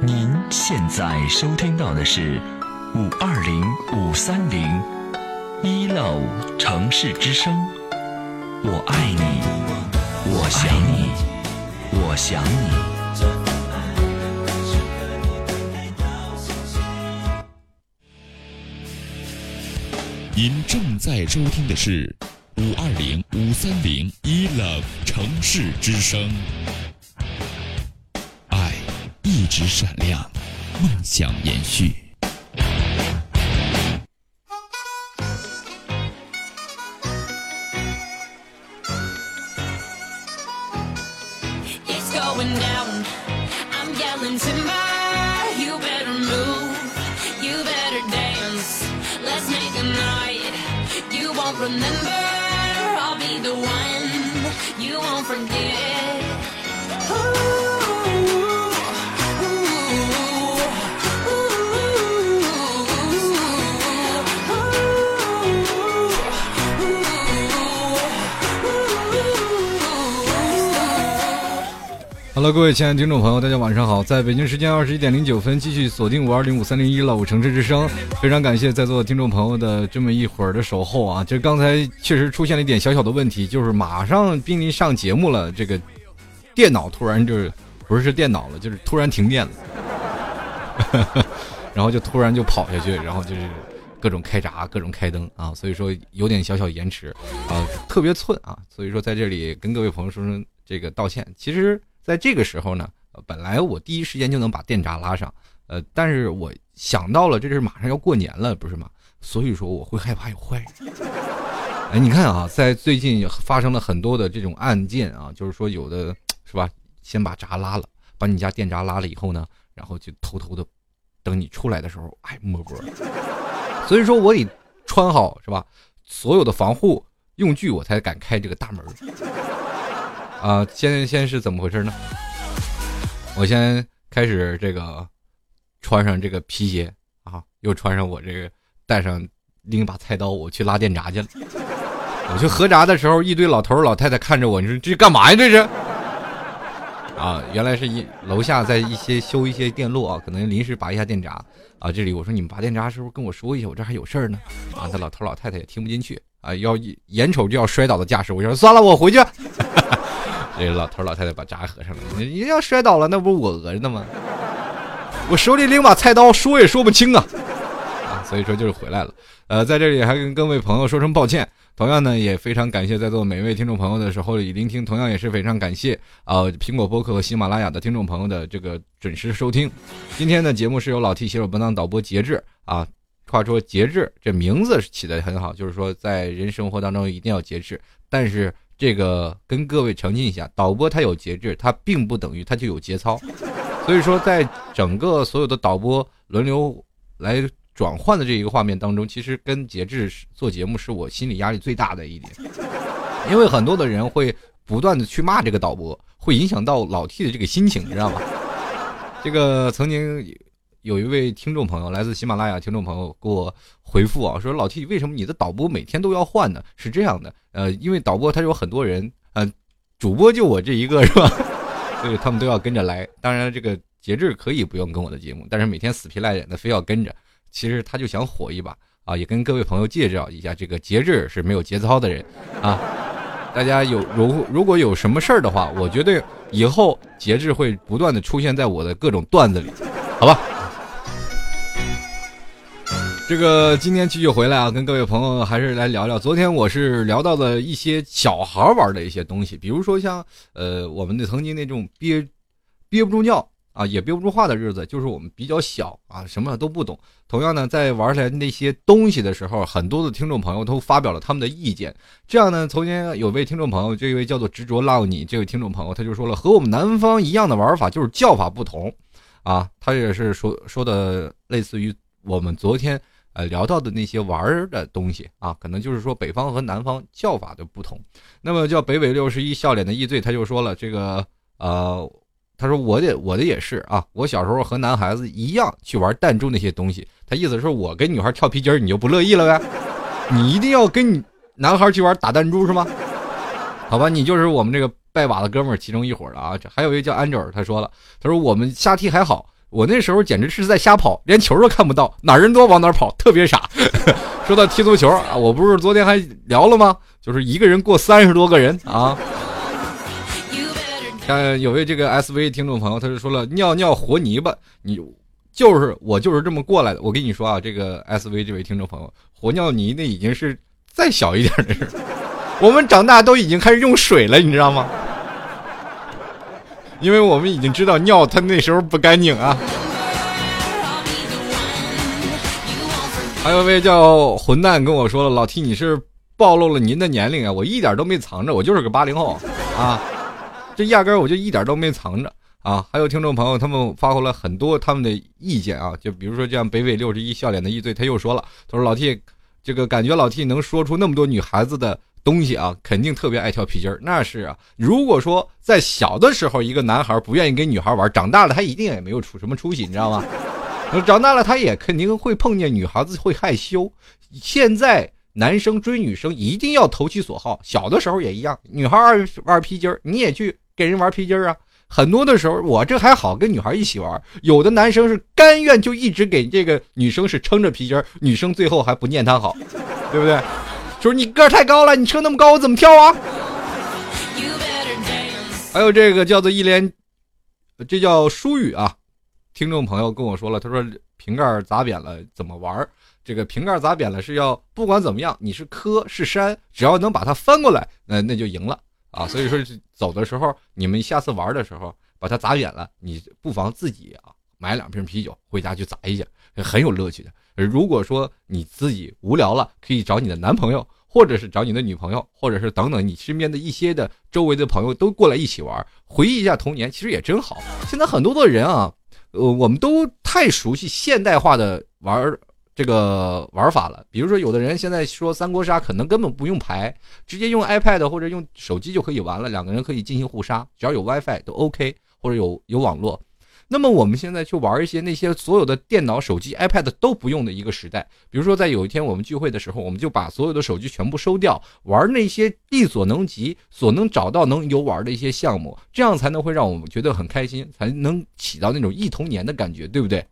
您现在收听到的是五二零五三零一六城市之声，我爱你，我想你，我想你。您正在收听的是五二零五三零一 love 城市之声，直闪亮，梦想延续。各位亲爱的听众朋友，大家晚上好！在北京时间二十一点零九分，继续锁定五二零五三零一老五城市之声。非常感谢在座听众朋友的这么一会儿的守候啊！就刚才确实出现了一点小小的问题，就是马上濒临上节目了，这个电脑突然就是不是电脑了，就是突然停电了，然后就突然就跑下去，然后就是各种开闸、各种开灯啊，所以说有点小小延迟啊，特别寸啊，所以说在这里跟各位朋友说声这个道歉。其实。在这个时候呢，本来我第一时间就能把电闸拉上，呃，但是我想到了这是马上要过年了，不是吗？所以说我会害怕有坏人。哎，你看啊，在最近发生了很多的这种案件啊，就是说有的是吧，先把闸拉了，把你家电闸拉了以后呢，然后就偷偷的等你出来的时候，哎，摸过。所以说我得穿好是吧，所有的防护用具，我才敢开这个大门。啊，先先是怎么回事呢？我先开始这个穿上这个皮鞋啊，又穿上我这个带上拎一把菜刀，我去拉电闸去了。我去合闸的时候，一堆老头老太太看着我，你说这干嘛呀？这是？啊，原来是一楼下在一些修一些电路啊，可能临时拔一下电闸啊。这里我说你们拔电闸是不是跟我说一下？我这还有事儿呢。啊，那老头老太太也听不进去啊，要眼瞅就要摔倒的架势，我说算了，我回去。这个老头老太太把闸合上了，你你要摔倒了，那不是我讹着呢吗？我手里拎把菜刀，说也说不清啊，啊，所以说就是回来了。呃，在这里还跟各位朋友说声抱歉，同样呢也非常感谢在座每一位听众朋友的时候里聆听，同样也是非常感谢啊、苹果播客和喜马拉雅的听众朋友的这个准时收听。今天的节目是由老 T 携手本档导播节制啊。话说节制这名字起的很好，就是说在人生活当中一定要节制，但是。这个跟各位澄清一下，导播他有节制，他并不等于他就有节操。所以说，在整个所有的导播轮流来转换的这一个画面当中，其实跟节制做节目是我心理压力最大的一点，因为很多的人会不断的去骂这个导播，会影响到老 T 的这个心情，你知道吗？这个曾经有一位听众朋友，来自喜马拉雅听众朋友给我回复啊，说老 T 为什么你的导播每天都要换呢？是这样的，呃，因为导播他有很多人，呃，主播就我这一个是吧？所以他们都要跟着来。当然，这个节制可以不用跟我的节目，但是每天死皮赖脸的非要跟着，其实他就想火一把啊！也跟各位朋友介绍一下，这个节制是没有节操的人啊。大家有如如果有什么事儿的话，我觉得以后节制会不断的出现在我的各种段子里，好吧？这个今天继续回来啊，跟各位朋友还是来聊聊。昨天我是聊到了一些小孩玩的一些东西，比如说像呃我们的曾经那种憋憋不住尿啊，也憋不住话的日子，就是我们比较小啊，什么都不懂。同样呢，在玩起来那些东西的时候，很多的听众朋友都发表了他们的意见。这样呢，昨天有位听众朋友，这位叫做执着浪你这位听众朋友，他就说了，和我们南方一样的玩法，就是叫法不同啊。他也是说说的类似于我们昨天。呃，聊到的那些玩的东西啊，可能就是说北方和南方叫法的不同。那么叫北纬六十一笑脸的易醉，他就说了这个呃，他说我的我的也是啊，我小时候和男孩子一样去玩弹珠那些东西。他意思是我跟女孩跳皮筋，你就不乐意了呗？你一定要跟你男孩去玩打弹珠是吗？好吧，你就是我们这个拜把子哥们儿其中一伙的啊。这还有一个叫安哲，他说了，他说我们下踢还好。我那时候简直是在瞎跑，连球都看不到，哪人多往哪跑，特别傻。说到踢足球啊，我不是昨天还聊了吗？就是一个人过三十多个人啊。看有位这个 SV 听众朋友，他就说了尿尿和泥巴，你就是我就是这么过来的。我跟你说啊，这个 SV 这位听众朋友，和尿泥那已经是再小一点的事，我们长大都已经开始用水了，你知道吗？因为我们已经知道尿它那时候不干净啊。还有位叫混蛋跟我说了，老 T 你是暴露了您的年龄啊，我一点都没藏着，我就是个八零后啊。这压根我就一点都没藏着啊！还有听众朋友，他们发回了很多他们的意见啊，就比如说这样北纬六十一笑脸的一醉，他又说了，他说老 T，这个感觉老 T 能说出那么多女孩子的东西啊，肯定特别爱跳皮筋儿。那是啊，如果说在小的时候一个男孩不愿意跟女孩玩，长大了他一定也没有出什么出息，你知道吗？长大了他也肯定会碰见女孩子会害羞。现在。男生追女生一定要投其所好，小的时候也一样。女孩玩玩皮筋儿，你也去跟人玩皮筋儿啊。很多的时候，我这还好跟女孩一起玩，有的男生是甘愿就一直给这个女生是撑着皮筋儿，女生最后还不念他好，对不对？说你个儿太高了，你车那么高，我怎么跳啊？还有这个叫做一连，这叫疏语啊。听众朋友跟我说了，他说瓶盖砸扁了怎么玩？这个瓶盖砸扁了是要不管怎么样，你是磕是山，只要能把它翻过来，那那就赢了啊！所以说走的时候，你们下次玩的时候把它砸扁了，你不妨自己啊买两瓶啤酒回家去砸一下，很有乐趣的。如果说你自己无聊了，可以找你的男朋友，或者是找你的女朋友，或者是等等你身边的一些的周围的朋友都过来一起玩，回忆一下童年，其实也真好。现在很多的人啊，呃，我们都太熟悉现代化的玩。这个玩法了，比如说有的人现在说三国杀，可能根本不用牌，直接用 iPad 或者用手机就可以玩了，两个人可以进行互杀，只要有 WiFi 都 OK，或者有有网络。那么我们现在去玩一些那些所有的电脑、手机、iPad 都不用的一个时代，比如说在有一天我们聚会的时候，我们就把所有的手机全部收掉，玩那些力所能及、所能找到能游玩的一些项目，这样才能会让我们觉得很开心，才能起到那种忆童年的感觉，对不对？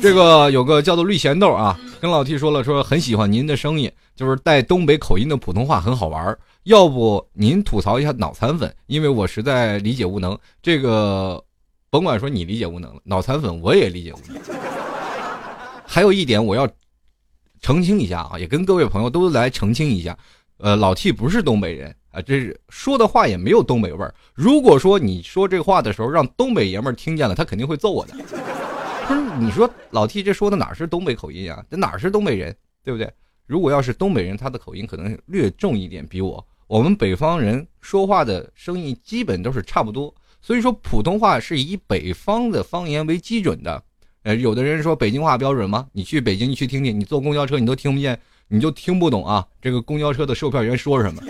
这个有个叫做绿咸豆啊，跟老 T 说了，说很喜欢您的声音，就是带东北口音的普通话很好玩要不您吐槽一下脑残粉，因为我实在理解无能。这个甭管说你理解无能了，脑残粉我也理解无能。还有一点我要澄清一下啊，也跟各位朋友都来澄清一下，呃，老 T 不是东北人啊，这是说的话也没有东北味儿。如果说你说这话的时候让东北爷们儿听见了，他肯定会揍我的。不是你说老 T 这说的哪是东北口音啊？这哪是东北人，对不对？如果要是东北人，他的口音可能略重一点，比我。我们北方人说话的声音基本都是差不多，所以说普通话是以北方的方言为基准的。呃，有的人说北京话标准吗？你去北京，你去听听，你坐公交车你都听不见，你就听不懂啊。这个公交车的售票员说什么？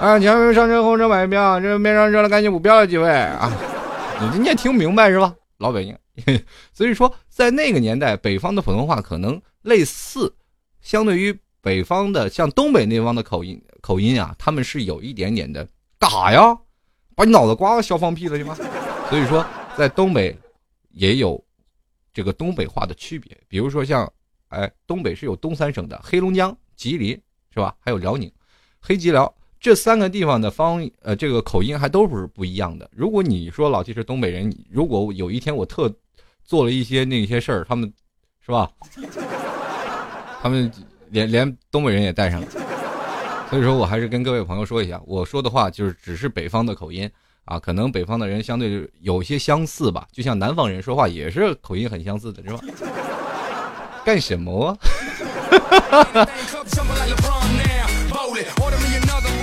啊，前面上车，后车买票，这没上车了，赶紧补票了，几位啊？你你也听不明白是吧？老北京。所以说，在那个年代，北方的普通话可能类似，相对于北方的像东北那方的口音口音啊，他们是有一点点的干哈呀？把你脑子瓜子削放屁了去吗？所以说，在东北也有这个东北话的区别，比如说像，哎，东北是有东三省的，黑龙江、吉林是吧？还有辽宁、黑吉辽。这三个地方的方呃，这个口音还都是不一样的。如果你说老七是东北人，如果有一天我特做了一些那些事儿，他们是吧？他们连连东北人也带上了。所以说我还是跟各位朋友说一下，我说的话就是只是北方的口音啊，可能北方的人相对有些相似吧，就像南方人说话也是口音很相似的，是吧？干什么？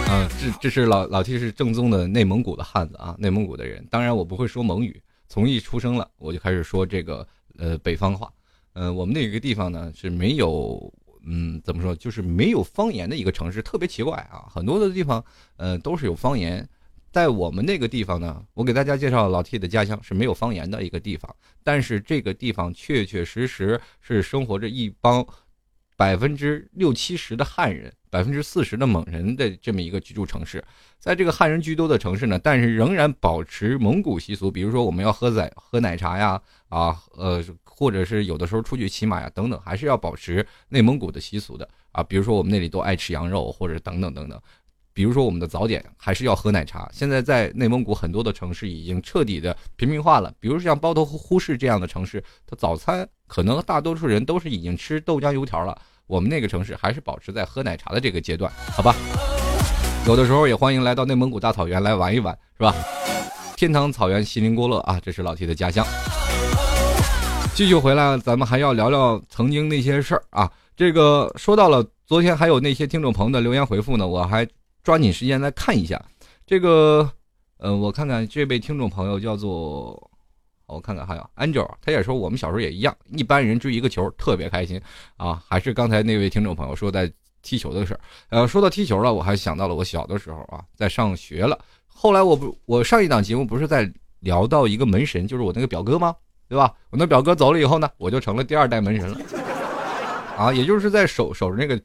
啊，这这是老老 T 是正宗的内蒙古的汉子啊，内蒙古的人。当然我不会说蒙语，从一出生了我就开始说这个呃北方话。呃，我们那个地方呢是没有，嗯，怎么说，就是没有方言的一个城市，特别奇怪啊。很多的地方呃都是有方言，在我们那个地方呢，我给大家介绍老 T 的家乡是没有方言的一个地方，但是这个地方确确实实是生活着一帮。百分之六七十的汉人百分之四十的蒙人的这么一个居住城市，在这个汉人居多的城市呢，但是仍然保持蒙古习俗，比如说我们要喝奶喝奶茶呀，啊呃，或者是有的时候出去骑马呀等等，还是要保持内蒙古的习俗的啊。比如说我们那里都爱吃羊肉，或者等等等等。比如说我们的早点还是要喝奶茶。现在在内蒙古很多的城市已经彻底的平民化了，比如像包头呼市这样的城市，它早餐可能大多数人都是已经吃豆浆油条了。我们那个城市还是保持在喝奶茶的这个阶段，好吧？有的时候也欢迎来到内蒙古大草原来玩一玩，是吧？天堂草原锡林郭勒啊，这是老 T 的家乡。继续回来，咱们还要聊聊曾经那些事儿啊。这个说到了昨天，还有那些听众朋友的留言回复呢，我还抓紧时间来看一下。这个，嗯，我看看这位听众朋友叫做。我看看，还有 Angel，他也说我们小时候也一样，一般人追一个球特别开心啊。还是刚才那位听众朋友说在踢球的事儿，呃，说到踢球了，我还想到了我小的时候啊，在上学了。后来我不，我上一档节目不是在聊到一个门神，就是我那个表哥吗？对吧？我那表哥走了以后呢，我就成了第二代门神了啊，也就是在守守着那个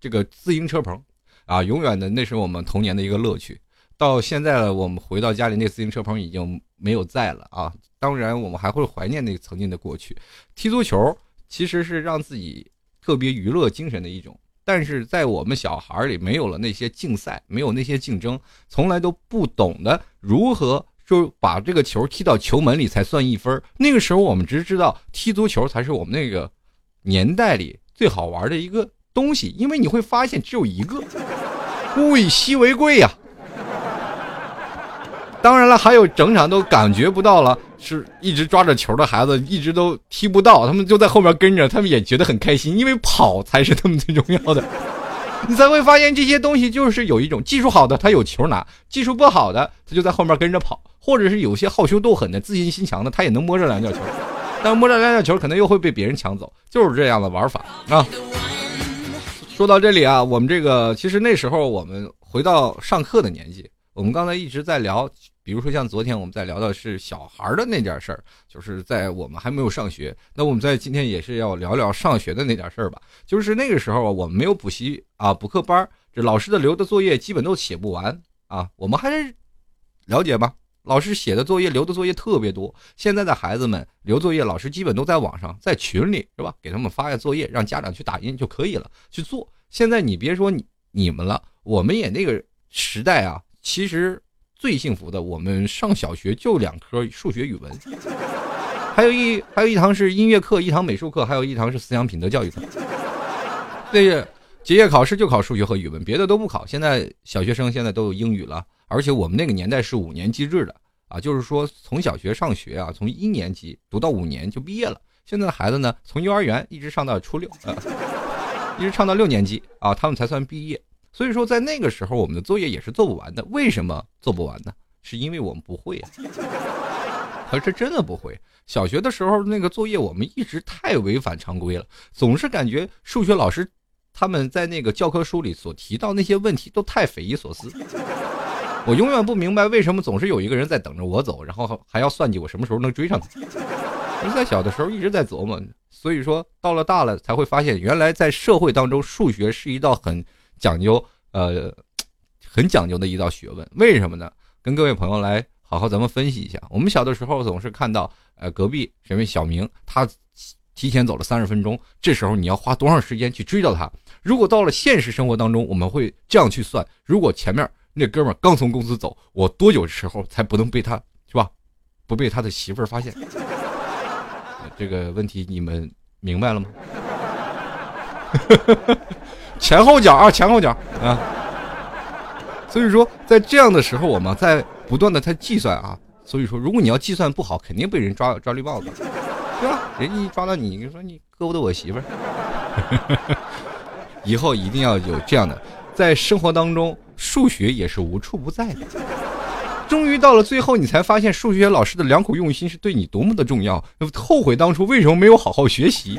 这个自行车棚啊，永远的那是我们童年的一个乐趣。到现在了，我们回到家里，那自行车棚已经没有在了啊。当然，我们还会怀念那曾经的过去。踢足球其实是让自己特别娱乐精神的一种，但是在我们小孩里，没有了那些竞赛，没有那些竞争，从来都不懂得如何就把这个球踢到球门里才算一分。那个时候，我们只知道踢足球才是我们那个年代里最好玩的一个东西，因为你会发现只有一个，物以稀为贵呀。当然了，还有整场都感觉不到了，是一直抓着球的孩子，一直都踢不到，他们就在后面跟着，他们也觉得很开心，因为跑才是他们最重要的。你才会发现这些东西就是有一种技术好的他有球拿，技术不好的他就在后面跟着跑，或者是有些好凶斗狠的、自信心强的，他也能摸着两脚球，但摸着两脚球可能又会被别人抢走，就是这样的玩法啊。说到这里啊，我们这个其实那时候我们回到上课的年纪，我们刚才一直在聊。比如说像昨天我们在聊的是小孩的那点事儿，就是在我们还没有上学。那我们在今天也是要聊聊上学的那点事儿吧。就是那个时候我们没有补习啊，补课班，这老师的留的作业基本都写不完啊。我们还是了解吧，老师写的作业留的作业特别多。现在的孩子们留作业，老师基本都在网上，在群里是吧？给他们发个作业，让家长去打印就可以了，去做。现在你别说你你们了，我们也那个时代啊，其实。最幸福的，我们上小学就两科数学、语文，还有一还有一堂是音乐课，一堂美术课，还有一堂是思想品德教育课。那个结业考试就考数学和语文，别的都不考。现在小学生现在都有英语了，而且我们那个年代是五年机制的啊，就是说从小学上学啊，从一年级读到五年就毕业了。现在的孩子呢，从幼儿园一直上到初六，一直上到六年级啊，他们才算毕业。所以说，在那个时候，我们的作业也是做不完的。为什么做不完呢？是因为我们不会啊，可是真的不会。小学的时候，那个作业我们一直太违反常规了，总是感觉数学老师他们在那个教科书里所提到那些问题都太匪夷所思。我永远不明白为什么总是有一个人在等着我走，然后还要算计我什么时候能追上他。我在小的时候一直在琢磨，所以说到了大了才会发现，原来在社会当中，数学是一道很。讲究呃，很讲究的一道学问，为什么呢？跟各位朋友来好好咱们分析一下。我们小的时候总是看到，呃，隔壁谁位小明他提前走了三十分钟，这时候你要花多长时间去追到他？如果到了现实生活当中，我们会这样去算：如果前面那哥们刚从公司走，我多久时候才不能被他是吧？不被他的媳妇儿发现？这个问题你们明白了吗？前后脚啊，前后脚啊，所以说在这样的时候，我们在不断的在计算啊。所以说，如果你要计算不好，肯定被人抓抓绿帽子，对吧？人家一抓到你，你说你勾搭我媳妇儿，以后一定要有这样的，在生活当中，数学也是无处不在的。终于到了最后，你才发现数学老师的良苦用心是对你多么的重要，后悔当初为什么没有好好学习，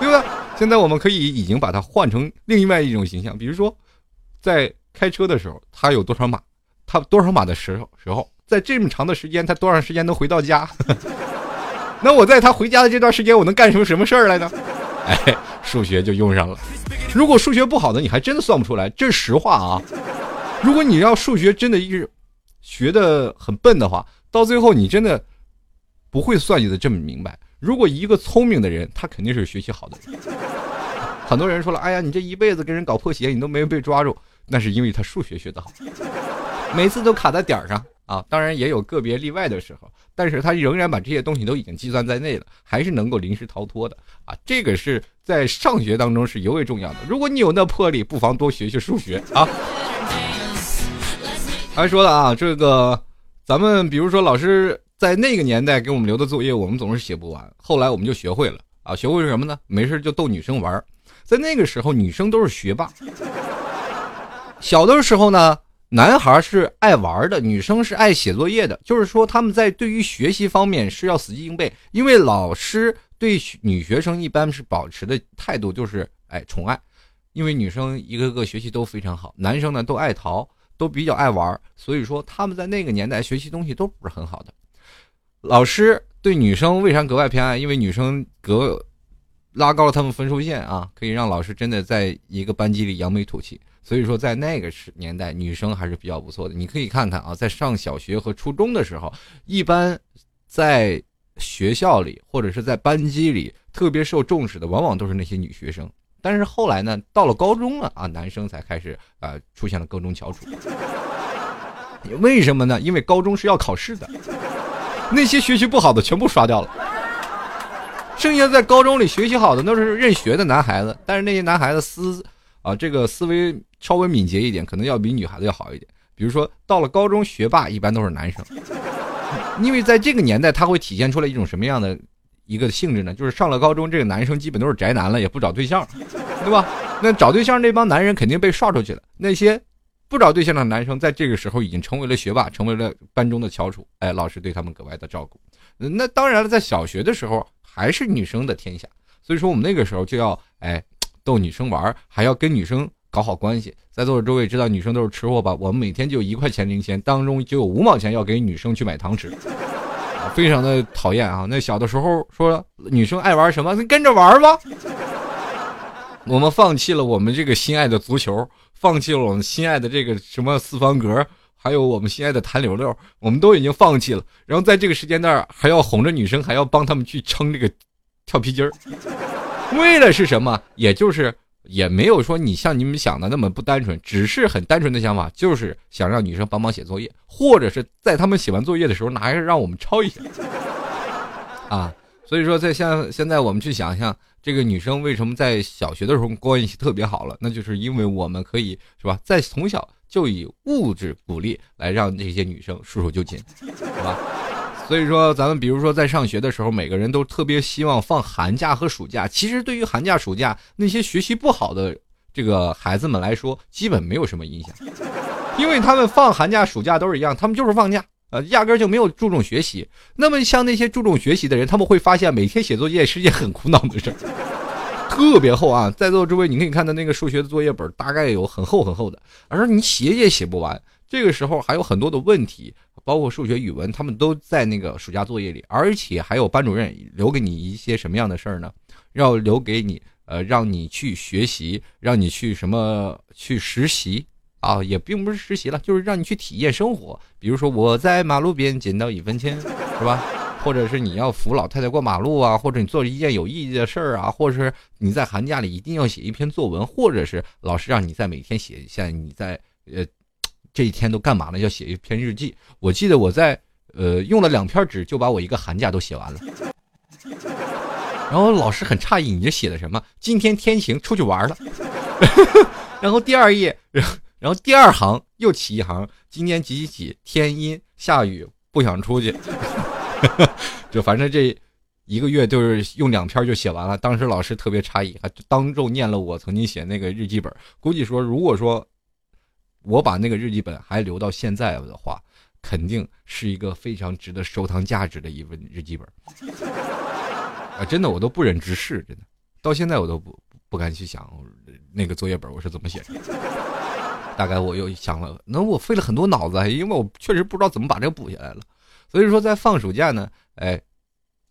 对吧？现在我们可以已经把它换成另外一种形象，比如说，在开车的时候，他有多少码，他多少码的时候时候，在这么长的时间，他多长时间能回到家？那我在他回家的这段时间，我能干出什么事儿来呢？哎，数学就用上了。如果数学不好的，你还真的算不出来，这是实话啊。如果你要数学真的一直学的很笨的话，到最后你真的不会算计的这么明白。如果一个聪明的人，他肯定是学习好的人。很多人说了，哎呀，你这一辈子跟人搞破鞋，你都没有被抓住，那是因为他数学学得好，每次都卡在点儿上啊。当然也有个别例外的时候，但是他仍然把这些东西都已经计算在内了，还是能够临时逃脱的啊。这个是在上学当中是尤为重要的。如果你有那魄力，不妨多学学数学啊。还说了啊，这个咱们比如说老师在那个年代给我们留的作业，我们总是写不完。后来我们就学会了啊，学会什么呢？没事就逗女生玩。在那个时候，女生都是学霸。小的时候呢，男孩是爱玩的，女生是爱写作业的。就是说，他们在对于学习方面是要死记硬背，因为老师对女学生一般是保持的态度就是哎宠爱，因为女生一个个学习都非常好，男生呢都爱逃。都比较爱玩，所以说他们在那个年代学习东西都不是很好的。老师对女生为啥格外偏爱？因为女生格拉高了他们分数线啊，可以让老师真的在一个班级里扬眉吐气。所以说在那个时年代，女生还是比较不错的。你可以看看啊，在上小学和初中的时候，一般在学校里或者是在班级里特别受重视的，往往都是那些女学生。但是后来呢，到了高中了啊，男生才开始啊出现了各种翘楚。为什么呢？因为高中是要考试的，那些学习不好的全部刷掉了，剩下在高中里学习好的都是认学的男孩子。但是那些男孩子思啊这个思维稍微敏捷一点，可能要比女孩子要好一点。比如说到了高中，学霸一般都是男生，因为在这个年代，他会体现出来一种什么样的？一个性质呢，就是上了高中，这个男生基本都是宅男了，也不找对象，对吧？那找对象那帮男人肯定被刷出去了。那些不找对象的男生，在这个时候已经成为了学霸，成为了班中的翘楚。哎，老师对他们格外的照顾。那当然了，在小学的时候还是女生的天下，所以说我们那个时候就要哎逗女生玩，还要跟女生搞好关系。在座的诸位知道女生都是吃货吧？我们每天就一块钱零钱，当中就有五毛钱要给女生去买糖吃。非常的讨厌啊！那小的时候说女生爱玩什么，跟着玩吧。我们放弃了我们这个心爱的足球，放弃了我们心爱的这个什么四方格，还有我们心爱的弹溜溜，我们都已经放弃了。然后在这个时间段还要哄着女生，还要帮他们去撑这个跳皮筋儿，为了是什么？也就是。也没有说你像你们想的那么不单纯，只是很单纯的想法，就是想让女生帮忙写作业，或者是在他们写完作业的时候拿来让我们抄一下，啊，所以说在像现在我们去想象这个女生为什么在小学的时候关系特别好了，那就是因为我们可以是吧，在从小就以物质鼓励来让这些女生束手就擒，是吧？所以说，咱们比如说在上学的时候，每个人都特别希望放寒假和暑假。其实对于寒假、暑假那些学习不好的这个孩子们来说，基本没有什么影响，因为他们放寒假、暑假都是一样，他们就是放假，呃，压根就没有注重学习。那么像那些注重学习的人，他们会发现每天写作业是件很苦恼的事，特别厚啊！在座诸位，你可以看到那个数学的作业本，大概有很厚很厚的，而你写也写不完。这个时候还有很多的问题。包括数学、语文，他们都在那个暑假作业里，而且还有班主任留给你一些什么样的事儿呢？要留给你，呃，让你去学习，让你去什么去实习啊？也并不是实习了，就是让你去体验生活。比如说，我在马路边捡到一分钱，是吧？或者是你要扶老太太过马路啊？或者你做一件有意义的事儿啊？或者是你在寒假里一定要写一篇作文，或者是老师让你在每天写一下你在呃。这一天都干嘛了？要写一篇日记。我记得我在呃用了两篇纸就把我一个寒假都写完了。然后老师很诧异，你这写的什么？今天天晴，出去玩了。然后第二页，然后第二行又起一行，今天几几几，天阴下雨，不想出去。就反正这一个月就是用两篇就写完了。当时老师特别诧异，还当众念了我曾经写那个日记本。估计说，如果说。我把那个日记本还留到现在的话，肯定是一个非常值得收藏价值的一份日记本。啊，真的我都不忍直视，真的，到现在我都不不敢去想那个作业本我是怎么写的。大概我又想了，那我费了很多脑子，因为我确实不知道怎么把这个补下来了。所以说，在放暑假呢，哎，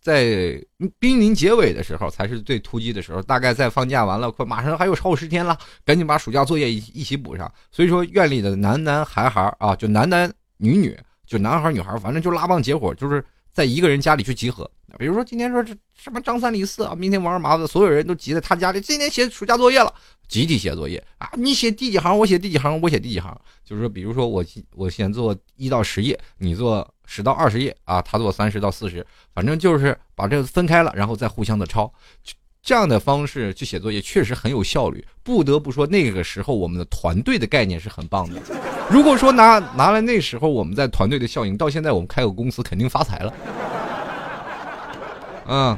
在濒临结尾的时候才是最突击的时候，大概在放假完了，快马上还有超过十天了，赶紧把暑假作业一一起补上。所以说，院里的男男孩孩啊，就男男女女，就男孩女孩，反正就拉帮结伙，就是在一个人家里去集合。比如说今天说这什么张三李四啊，明天王二麻子，所有人都集在他家里，今天写暑假作业了，集体写作业啊！你写第几行，我写第几行，我写第几行。就是说，比如说我我先做一到十页，你做十到二十页啊，他做三十到四十，反正就是把这个分开了，然后再互相的抄。这样的方式去写作业确实很有效率。不得不说，那个时候我们的团队的概念是很棒的。如果说拿拿来那时候我们在团队的效应，到现在我们开个公司肯定发财了。嗯，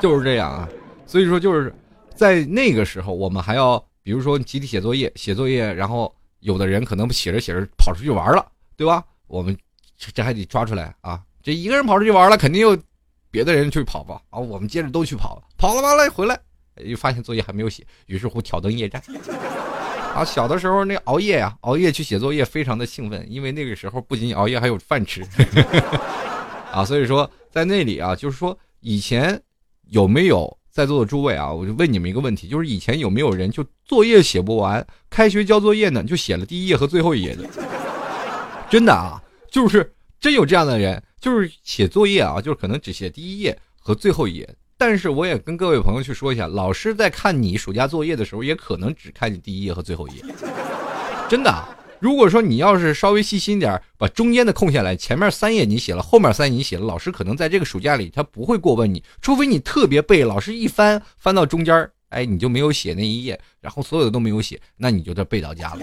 就是这样啊，所以说就是在那个时候，我们还要比如说集体写作业，写作业，然后有的人可能写着写着跑出去玩了，对吧？我们这还得抓出来啊！这一个人跑出去玩了，肯定有别的人去跑吧？啊，我们接着都去跑，跑了完了回来，又发现作业还没有写，于是乎挑灯夜战。啊，小的时候那熬夜呀，熬夜去写作业非常的兴奋，因为那个时候不仅熬夜还有饭吃。啊，所以说在那里啊，就是说。以前有没有在座的诸位啊？我就问你们一个问题，就是以前有没有人就作业写不完，开学交作业呢，就写了第一页和最后一页的？真的啊，就是真有这样的人，就是写作业啊，就是可能只写第一页和最后一页。但是我也跟各位朋友去说一下，老师在看你暑假作业的时候，也可能只看你第一页和最后一页。真的。如果说你要是稍微细心点把中间的空下来，前面三页你写了，后面三页你写了，老师可能在这个暑假里他不会过问你，除非你特别背，老师一翻翻到中间哎，你就没有写那一页，然后所有的都没有写，那你就得背到家了，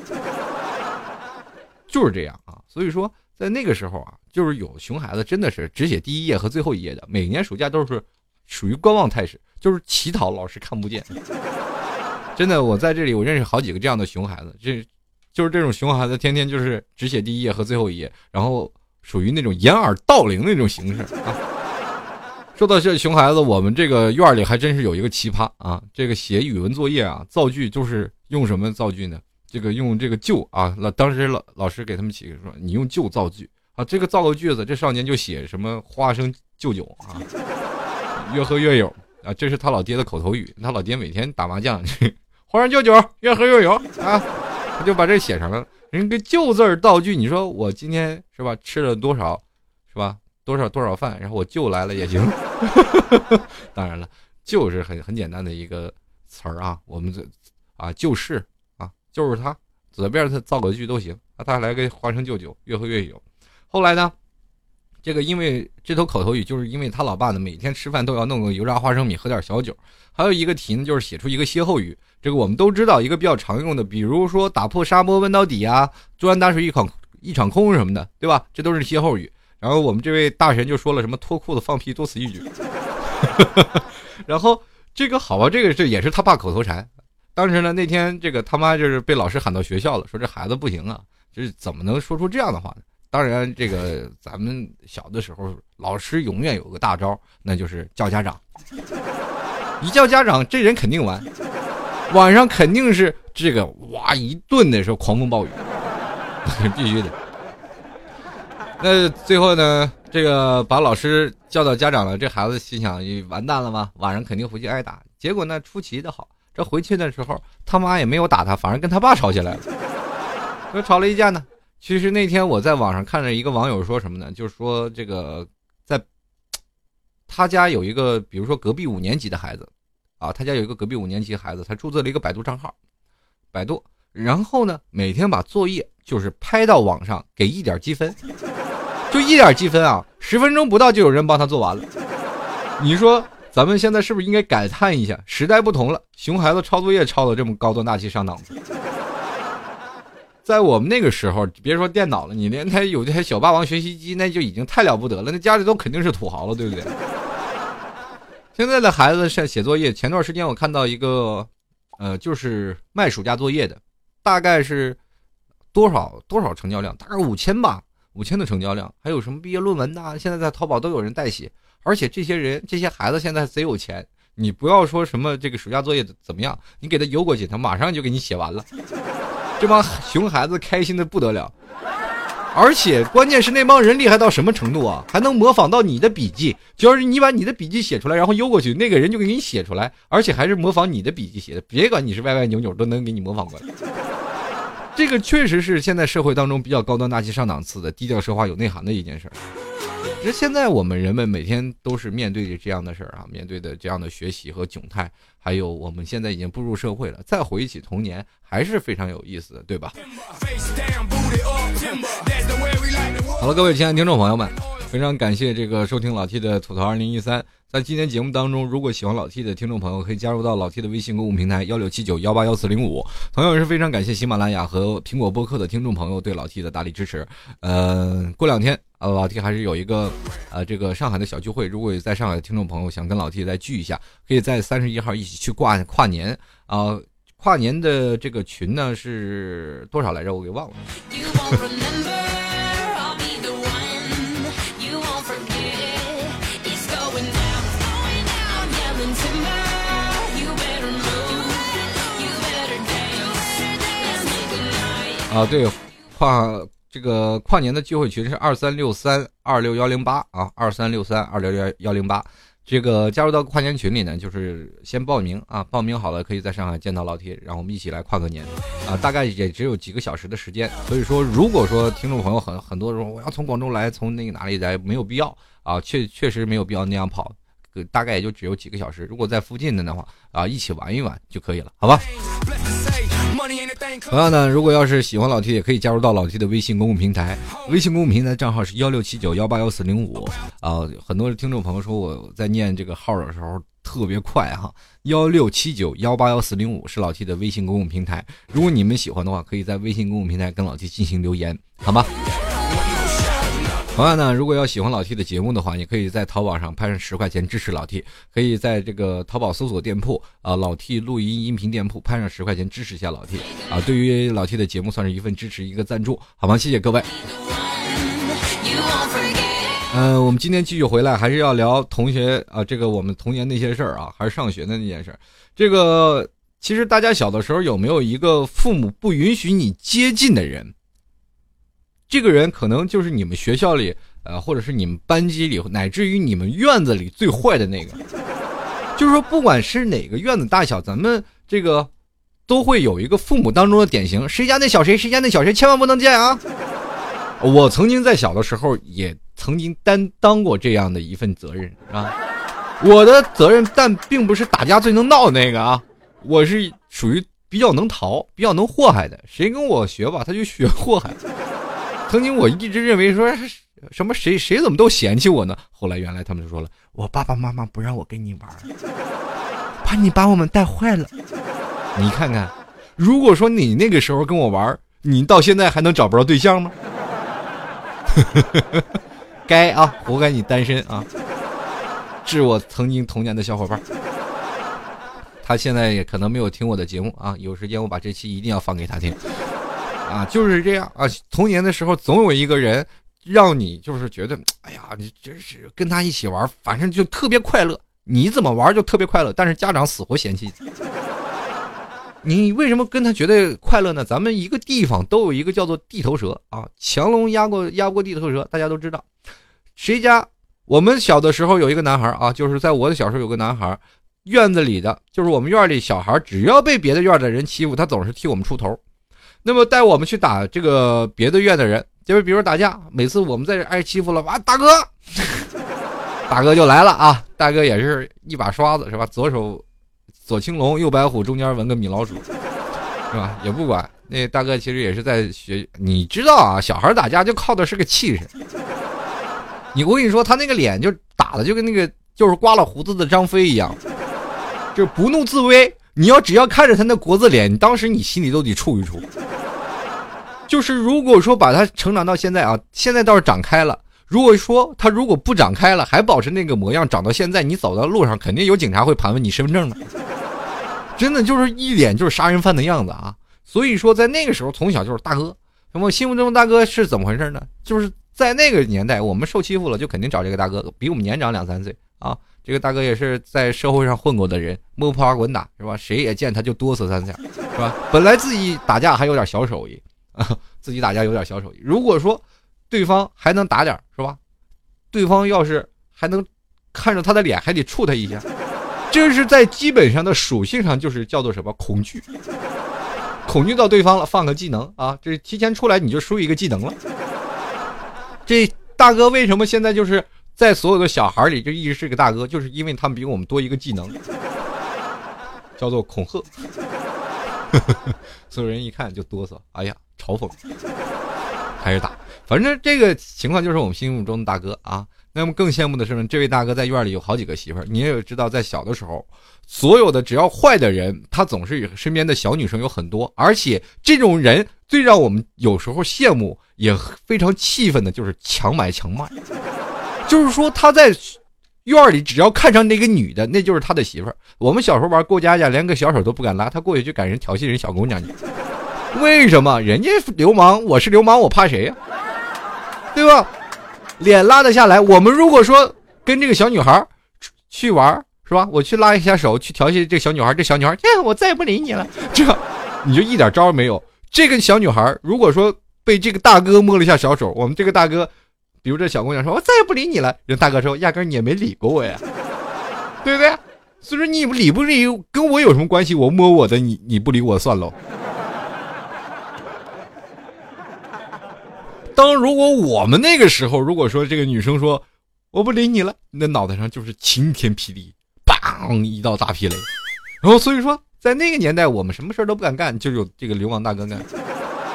就是这样啊。所以说，在那个时候啊，就是有熊孩子真的是只写第一页和最后一页的，每年暑假都是属于观望态势，就是乞讨老师看不见。真的，我在这里我认识好几个这样的熊孩子，这。就是这种熊孩子，天天就是只写第一页和最后一页，然后属于那种掩耳盗铃那种形式啊。说到这熊孩子，我们这个院里还真是有一个奇葩啊。这个写语文作业啊，造句就是用什么造句呢？这个用这个旧啊，老当时老老师给他们起说，你用旧造句啊。这个造个句子，这少年就写什么花生就酒啊，越喝越有啊。这是他老爹的口头语，他老爹每天打麻将，花生就酒，越喝越有啊。他就把这写上了，人个“就”字儿道具，你说我今天是吧吃了多少，是吧多少多少饭，然后我舅来了也行。当然了，“就”是很很简单的一个词儿啊，我们这啊就是就是他，左边他造个句都行，他来个花生就酒，越喝越有。后来呢，这个因为这头口头语，就是因为他老爸呢每天吃饭都要弄个油炸花生米，喝点小酒。还有一个题呢，就是写出一个歇后语。这个我们都知道，一个比较常用的，比如说“打破砂锅问到底”啊，“竹篮打水一场一场空”什么的，对吧？这都是歇后语。然后我们这位大神就说了什么“脱裤子放屁多此一举”。然后这个好吧，这个这也是他爸口头禅。当时呢，那天这个他妈就是被老师喊到学校了，说这孩子不行啊，就是怎么能说出这样的话呢？当然，这个咱们小的时候，老师永远有个大招，那就是叫家长。一叫家长，这人肯定完，晚上肯定是这个哇一顿的时候狂风暴雨，必须的。那最后呢，这个把老师叫到家长了，这孩子心想完蛋了吗？晚上肯定回去挨打。结果呢，出奇的好，这回去的时候他妈也没有打他，反而跟他爸吵起来了。说吵了一架呢。其实那天我在网上看着一个网友说什么呢？就是说这个。在他家有一个，比如说隔壁五年级的孩子，啊，他家有一个隔壁五年级孩子，他注册了一个百度账号，百度，然后呢，每天把作业就是拍到网上，给一点积分，就一点积分啊，十分钟不到就有人帮他做完了。你说咱们现在是不是应该感叹一下，时代不同了，熊孩子抄作业抄的这么高端大气上档次？在我们那个时候，别说电脑了，你连台有台小霸王学习机，那就已经太了不得了，那家里都肯定是土豪了，对不对？现在的孩子写写作业，前段时间我看到一个，呃，就是卖暑假作业的，大概是多少多少成交量？大概五千吧，五千的成交量。还有什么毕业论文呐？现在在淘宝都有人代写，而且这些人这些孩子现在贼有钱。你不要说什么这个暑假作业怎么样，你给他邮过去，他马上就给你写完了。这帮熊孩子开心的不得了。而且关键是那帮人厉害到什么程度啊？还能模仿到你的笔记，只要是你把你的笔记写出来，然后邮过去，那个人就给你写出来，而且还是模仿你的笔记写的，别管你是歪歪扭扭，都能给你模仿过来。这个确实是现在社会当中比较高端大气上档次的低调奢华有内涵的一件事儿。其实现在我们人们每天都是面对着这样的事儿啊，面对的这样的学习和窘态，还有我们现在已经步入社会了，再回忆起童年还是非常有意思的，对吧？好了，各位亲爱的听众朋友们，非常感谢这个收听老 T 的吐槽二零一三。在今天节目当中，如果喜欢老 T 的听众朋友，可以加入到老 T 的微信公共平台幺六七九幺八幺四零五。同样也是非常感谢喜马拉雅和苹果播客的听众朋友对老 T 的大力支持。呃，过两天呃，老 T 还是有一个呃这个上海的小聚会，如果有在上海的听众朋友想跟老 T 再聚一下，可以在三十一号一起去跨跨年啊。跨年的这个群呢是多少来着？我给忘了。啊，对，跨这个跨年的聚会群是二三六三二六幺零八啊，二三六三二六幺幺零八。这个加入到跨年群里呢，就是先报名啊，报名好了可以在上海见到老铁，然后我们一起来跨个年啊，大概也只有几个小时的时间。所以说，如果说听众朋友很很多说我要从广州来，从那个哪里来，没有必要啊，确确实没有必要那样跑，大概也就只有几个小时。如果在附近的的话啊，一起玩一玩就可以了，好吧？同样呢，如果要是喜欢老 T，也可以加入到老 T 的微信公共平台，微信公共平台账号是幺六七九幺八幺四零五啊。很多听众朋友说我在念这个号的时候特别快哈，幺六七九幺八幺四零五是老 T 的微信公共平台。如果你们喜欢的话，可以在微信公共平台跟老 T 进行留言，好吗？同样呢，如果要喜欢老 T 的节目的话，也可以在淘宝上拍上十块钱支持老 T，可以在这个淘宝搜索店铺啊、老 T 录音音频店铺拍上十块钱支持一下老 T 啊，对于老 T 的节目算是一份支持，一个赞助，好吗？谢谢各位。嗯、我们今天继续回来，还是要聊同学啊，这个我们童年那些事儿啊，还是上学的那件事儿。这个其实大家小的时候有没有一个父母不允许你接近的人？这个人可能就是你们学校里，呃，或者是你们班级里，乃至于你们院子里最坏的那个。就是说，不管是哪个院子大小，咱们这个都会有一个父母当中的典型，谁家那小谁，谁家那小谁，千万不能见啊！我曾经在小的时候也曾经担当过这样的一份责任啊。我的责任，但并不是打架最能闹的那个啊，我是属于比较能逃、比较能祸害的。谁跟我学吧，他就学祸害。曾经我一直认为说什么谁谁怎么都嫌弃我呢？后来原来他们就说了，我爸爸妈妈不让我跟你玩，怕你把我们带坏了。你看看，如果说你那个时候跟我玩，你到现在还能找不着对象吗？该啊，活该你单身啊！致我曾经童年的小伙伴，他现在也可能没有听我的节目啊，有时间我把这期一定要放给他听。啊，就是这样啊。童年的时候，总有一个人让你就是觉得，哎呀，你真是跟他一起玩，反正就特别快乐。你怎么玩就特别快乐，但是家长死活嫌弃你。你为什么跟他觉得快乐呢？咱们一个地方都有一个叫做地头蛇啊，强龙压过压过地头蛇，大家都知道。谁家我们小的时候有一个男孩啊，就是在我的小时候有个男孩，院子里的就是我们院里小孩，只要被别的院的人欺负，他总是替我们出头。那么带我们去打这个别的院的人，就是比如打架，每次我们在这挨欺负了，啊，大哥，大哥就来了啊！大哥也是一把刷子是吧？左手左青龙，右白虎，中间纹个米老鼠，是吧？也不管那大哥其实也是在学，你知道啊，小孩打架就靠的是个气势。你我跟你说，他那个脸就打的就跟那个就是刮了胡子的张飞一样，就不怒自威。你要只要看着他那国字脸，你当时你心里都得怵一怵。就是如果说把他成长到现在啊，现在倒是长开了。如果说他如果不长开了，还保持那个模样，长到现在，你走到路上肯定有警察会盘问你身份证的。真的就是一脸就是杀人犯的样子啊！所以说在那个时候，从小就是大哥。那么心目中的大哥是怎么回事呢？就是在那个年代，我们受欺负了，就肯定找这个大哥，比我们年长两三岁啊。这个大哥也是在社会上混过的人，摸爬滚打是吧？谁也见他就哆嗦三下是吧？本来自己打架还有点小手艺啊，自己打架有点小手艺。如果说对方还能打点是吧？对方要是还能看着他的脸，还得触他一下，这是在基本上的属性上就是叫做什么恐惧，恐惧到对方了，放个技能啊，这提前出来你就输一个技能了。这大哥为什么现在就是在所有的小孩里就一直是个大哥，就是因为他们比我们多一个技能，叫做恐吓。所有人一看就哆嗦，哎呀，嘲讽，还是打，反正这个情况就是我们心目中的大哥啊。那么更羡慕的是呢，这位大哥在院里有好几个媳妇儿。你也知道，在小的时候，所有的只要坏的人，他总是身边的小女生有很多，而且这种人最让我们有时候羡慕，也非常气愤的，就是强买强卖。就是说他在院里只要看上那个女的，那就是他的媳妇儿。我们小时候玩过家家，连个小手都不敢拉，他过去就赶人调戏人小姑娘去。为什么？人家流氓，我是流氓，我怕谁呀？对吧？脸拉得下来。我们如果说跟这个小女孩去玩，是吧？我去拉一下手，去调戏这小女孩，这小女孩，哎，我再也不理你了。这 你就一点招没有。这个小女孩如果说被这个大哥摸了一下小手，我们这个大哥，比如这小姑娘说，我再也不理你了。人大哥说，压根你也没理过我呀，对不对？所以说你理不理跟我有什么关系？我摸我的，你你不理我算喽。当如果我们那个时候，如果说这个女生说我不理你了，那脑袋上就是晴天霹雳，砰一道大霹雷。然后所以说，在那个年代，我们什么事都不敢干，就有这个流氓大哥干。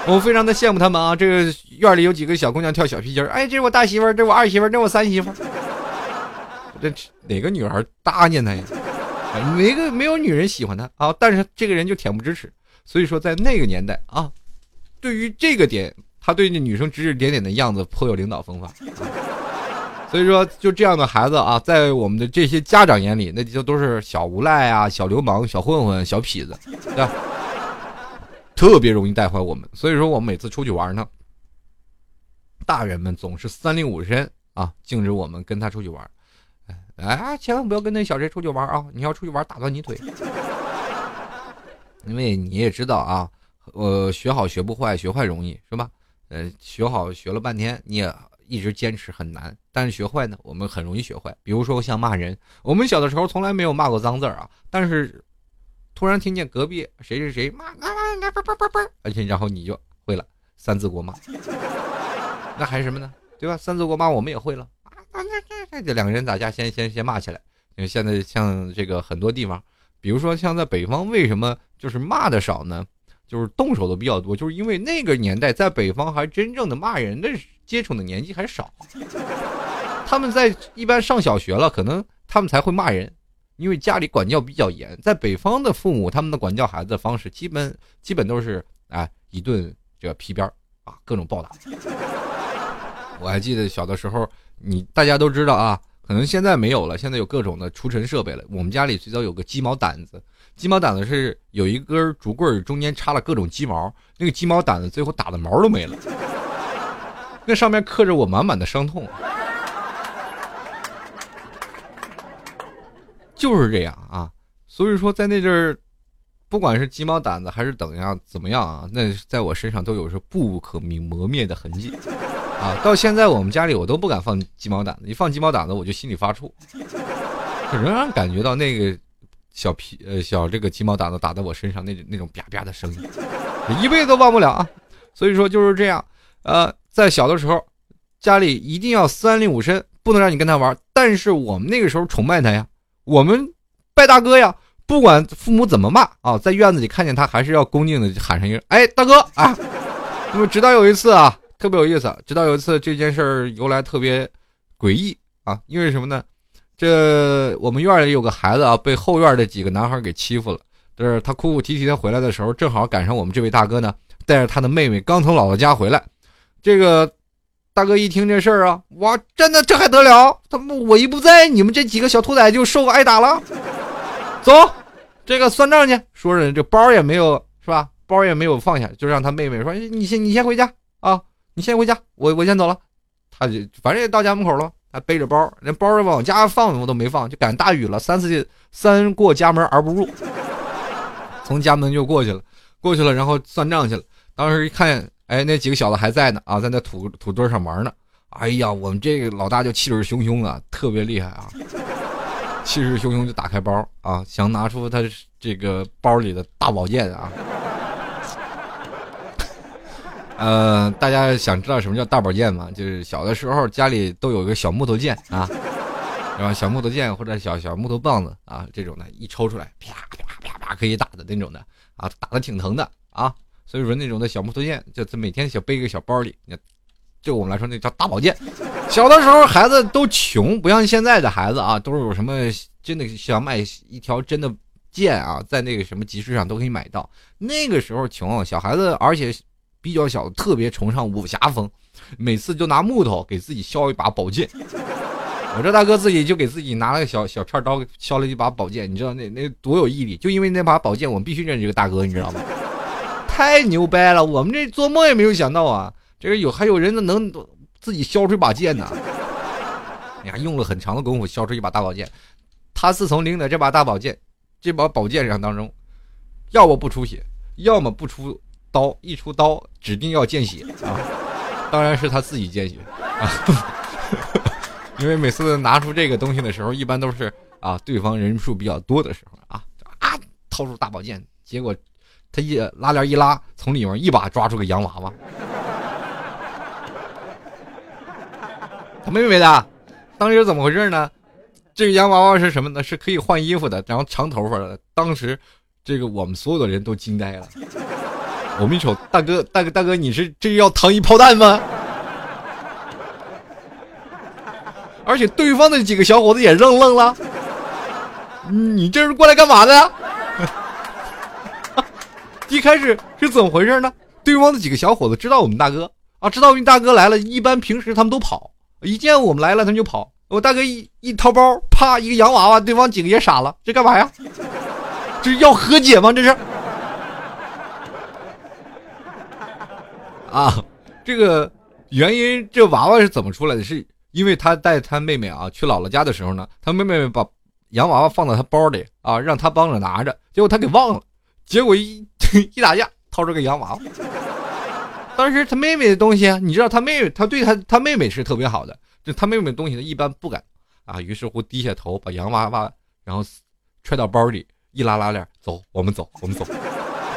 我非常的羡慕他们啊！这个院里有几个小姑娘跳小皮筋儿哎，这是我大媳妇儿，这我二媳妇儿，这我三媳妇儿。这哪个女孩搭念他呀？没个没有女人喜欢他啊！但是这个人就恬不知耻。所以说，在那个年代啊，对于这个点。他对那女生指指点点的样子颇有领导风范，所以说就这样的孩子啊，在我们的这些家长眼里，那就都是小无赖啊、小流氓、小混混、小痞子，对吧？特别容易带坏我们。所以说，我们每次出去玩呢，大人们总是三令五申啊，禁止我们跟他出去玩。哎，千万不要跟那小谁出去玩啊！你要出去玩，打断你腿。因为你也知道啊，呃，学好学不坏，学坏容易，是吧？呃，学好学了半天，你也一直坚持很难。但是学坏呢，我们很容易学坏。比如说像骂人，我们小的时候从来没有骂过脏字啊，但是突然听见隔壁谁谁谁骂啊啊不不不不，而且然后你就会了三字国骂，那还什么呢？对吧？三字国骂我们也会了啊，那那这两个人打架先先先骂起来。因为现在像这个很多地方，比如说像在北方，为什么就是骂的少呢？就是动手的比较多，就是因为那个年代在北方还真正的骂人的接触的年纪还少，他们在一般上小学了，可能他们才会骂人，因为家里管教比较严。在北方的父母，他们的管教孩子的方式，基本基本都是哎一顿这个皮鞭啊，各种暴打。我还记得小的时候，你大家都知道啊，可能现在没有了，现在有各种的除尘设备了。我们家里最早有个鸡毛掸子。鸡毛掸子是有一根竹棍中间插了各种鸡毛，那个鸡毛掸子最后打的毛都没了，那上面刻着我满满的伤痛，就是这样啊。所以说，在那阵儿，不管是鸡毛掸子还是怎样怎么样啊，那在我身上都有着不可磨灭的痕迹啊。到现在我们家里我都不敢放鸡毛掸子，一放鸡毛掸子我就心里发怵，仍然感觉到那个。小皮呃小这个鸡毛掸子打在我身上那那种啪啪的声音，一辈子都忘不了啊！所以说就是这样，呃，在小的时候，家里一定要三令五申，不能让你跟他玩。但是我们那个时候崇拜他呀，我们拜大哥呀，不管父母怎么骂啊，在院子里看见他，还是要恭敬的喊上一声：“哎，大哥啊！” 那么直到有一次啊，特别有意思，直到有一次这件事儿由来特别诡异啊，因为什么呢？这我们院里有个孩子啊，被后院的几个男孩给欺负了。就是他哭哭啼啼的回来的时候，正好赶上我们这位大哥呢，带着他的妹妹刚从姥姥家回来。这个大哥一听这事儿啊，哇，真的这还得了？他们我一不在，你们这几个小兔崽就受挨打了。走，这个算账去。说着这包也没有是吧？包也没有放下，就让他妹妹说：“你先你先回家啊，你先回家，我我先走了。”他就反正也到家门口了。还背着包，连包往家放我都没放，就赶大雨了，三次三过家门而不入，从家门就过去了，过去了，然后算账去了。当时一看哎，那几个小子还在呢啊，在那土土堆上玩呢。哎呀，我们这个老大就气势汹汹啊，特别厉害啊，气势汹汹就打开包啊，想拿出他这个包里的大宝剑啊。呃，大家想知道什么叫大宝剑吗？就是小的时候家里都有一个小木头剑啊，然后小木头剑或者小小木头棒子啊，这种的一抽出来，啪啪啪啪可以打的那种的啊，打的挺疼的啊。所以说那种的小木头剑，就他每天小背一个小包里，对我们来说那叫大宝剑。小的时候孩子都穷，不像现在的孩子啊，都是有什么真的想买一条真的剑啊，在那个什么集市上都可以买到。那个时候穷，小孩子而且。比较小，特别崇尚武侠风，每次就拿木头给自己削一把宝剑。我这大哥自己就给自己拿了个小小片刀，削了一把宝剑。你知道那那多有毅力？就因为那把宝剑，我们必须认识这个大哥，你知道吗？太牛掰了！我们这做梦也没有想到啊，这个有还有人能自己削出一把剑呢。哎呀，用了很长的功夫削出一把大宝剑。他自从领的这把大宝剑，这把宝剑上当中，要么不出血，要么不出。刀一出刀，指定要见血啊！当然是他自己见血啊，因为每次拿出这个东西的时候，一般都是啊对方人数比较多的时候啊啊，掏出大宝剑，结果他一拉链一拉，从里面一把抓出个洋娃娃。他妹妹的，当时怎么回事呢？这个洋娃娃是什么呢？是可以换衣服的，然后长头发的。当时这个我们所有的人都惊呆了。我们一瞅，大哥，大哥，大哥，你是这要糖衣炮弹吗？而且对方的几个小伙子也愣愣了，你这是过来干嘛的？一开始是怎么回事呢？对方的几个小伙子知道我们大哥啊，知道我们大哥来了，一般平时他们都跑，一见我们来了，他们就跑。我大哥一一掏包，啪，一个洋娃娃，对方几个也傻了，这干嘛呀？这是要和解吗？这是？啊，这个原因，这娃娃是怎么出来的？是因为他带他妹妹啊去姥姥家的时候呢，他妹妹把洋娃娃放到他包里啊，让他帮着拿着，结果他给忘了，结果一 一打架掏出个洋娃娃。当时他妹妹的东西，你知道他妹妹，他对他他妹妹是特别好的，就他妹妹的东西呢一般不敢啊，于是乎低下头把洋娃娃然后揣到包里，一拉拉链，走，我们走，我们走，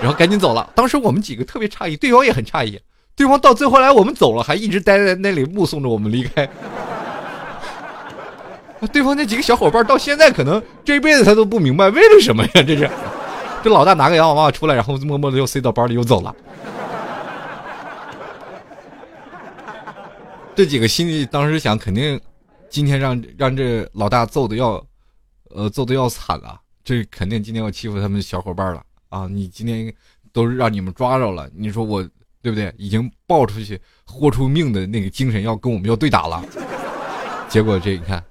然后赶紧走了。当时我们几个特别诧异，对方也很诧异。对方到最后来，我们走了，还一直待在那里目送着我们离开。对方那几个小伙伴到现在可能这辈子他都不明白为了什么呀？这是，这老大拿个洋娃娃出来，然后默默的又塞到包里又走了。这几个心里当时想，肯定今天让让这老大揍的要，呃，揍的要惨了。这肯定今天要欺负他们小伙伴了啊！你今天都让你们抓着了，你说我。对不对？已经爆出去豁出命的那个精神要跟我们要对打了，结果这你看，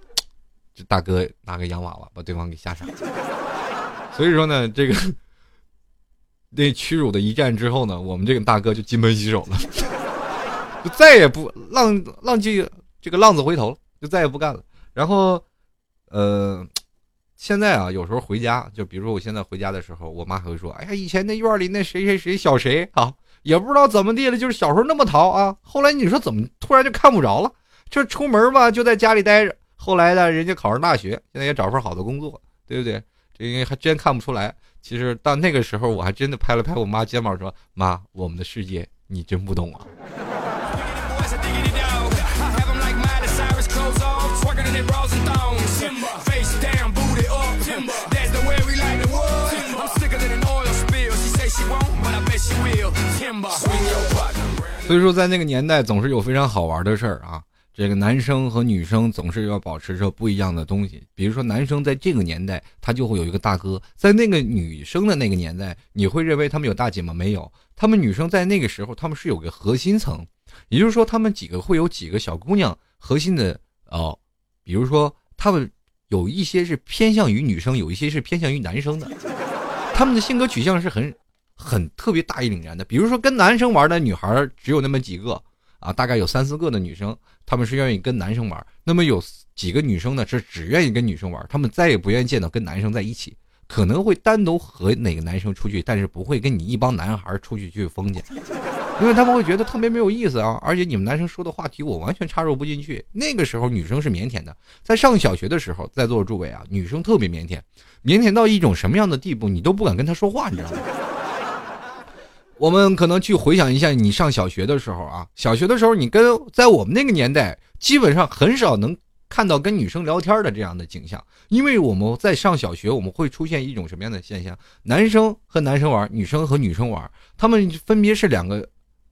这大哥拿个洋娃娃把对方给吓傻了。所以说呢，这个 那屈辱的一战之后呢，我们这个大哥就金盆洗手了，就再也不浪浪迹这个浪子回头了，就再也不干了。然后，呃，现在啊，有时候回家，就比如说我现在回家的时候，我妈还会说：“哎呀，以前那院里那谁谁谁小谁啊。”也不知道怎么地了，就是小时候那么淘啊，后来你说怎么突然就看不着了？这出门吧就在家里待着，后来呢人家考上大学，现在也找份好的工作，对不对？这还真看不出来。其实到那个时候，我还真的拍了拍我妈肩膀说：“妈，我们的世界你真不懂啊。”所以说，在那个年代，总是有非常好玩的事儿啊。这个男生和女生总是要保持着不一样的东西。比如说，男生在这个年代，他就会有一个大哥；在那个女生的那个年代，你会认为他们有大姐吗？没有，他们女生在那个时候，他们是有个核心层，也就是说，他们几个会有几个小姑娘核心的哦。比如说，他们有一些是偏向于女生，有一些是偏向于男生的，他们的性格取向是很。很特别大义凛然的，比如说跟男生玩的女孩只有那么几个啊，大概有三四个的女生，她们是愿意跟男生玩。那么有几个女生呢，是只愿意跟女生玩，她们再也不愿意见到跟男生在一起，可能会单独和哪个男生出去，但是不会跟你一帮男孩出去去疯去。因为他们会觉得特别没有意思啊，而且你们男生说的话题我完全插入不进去。那个时候女生是腼腆的，在上小学的时候，在座的诸位啊，女生特别腼腆，腼腆到一种什么样的地步，你都不敢跟她说话，你知道吗？我们可能去回想一下你上小学的时候啊，小学的时候你跟在我们那个年代，基本上很少能看到跟女生聊天的这样的景象，因为我们在上小学，我们会出现一种什么样的现象？男生和男生玩，女生和女生玩，他们分别是两个。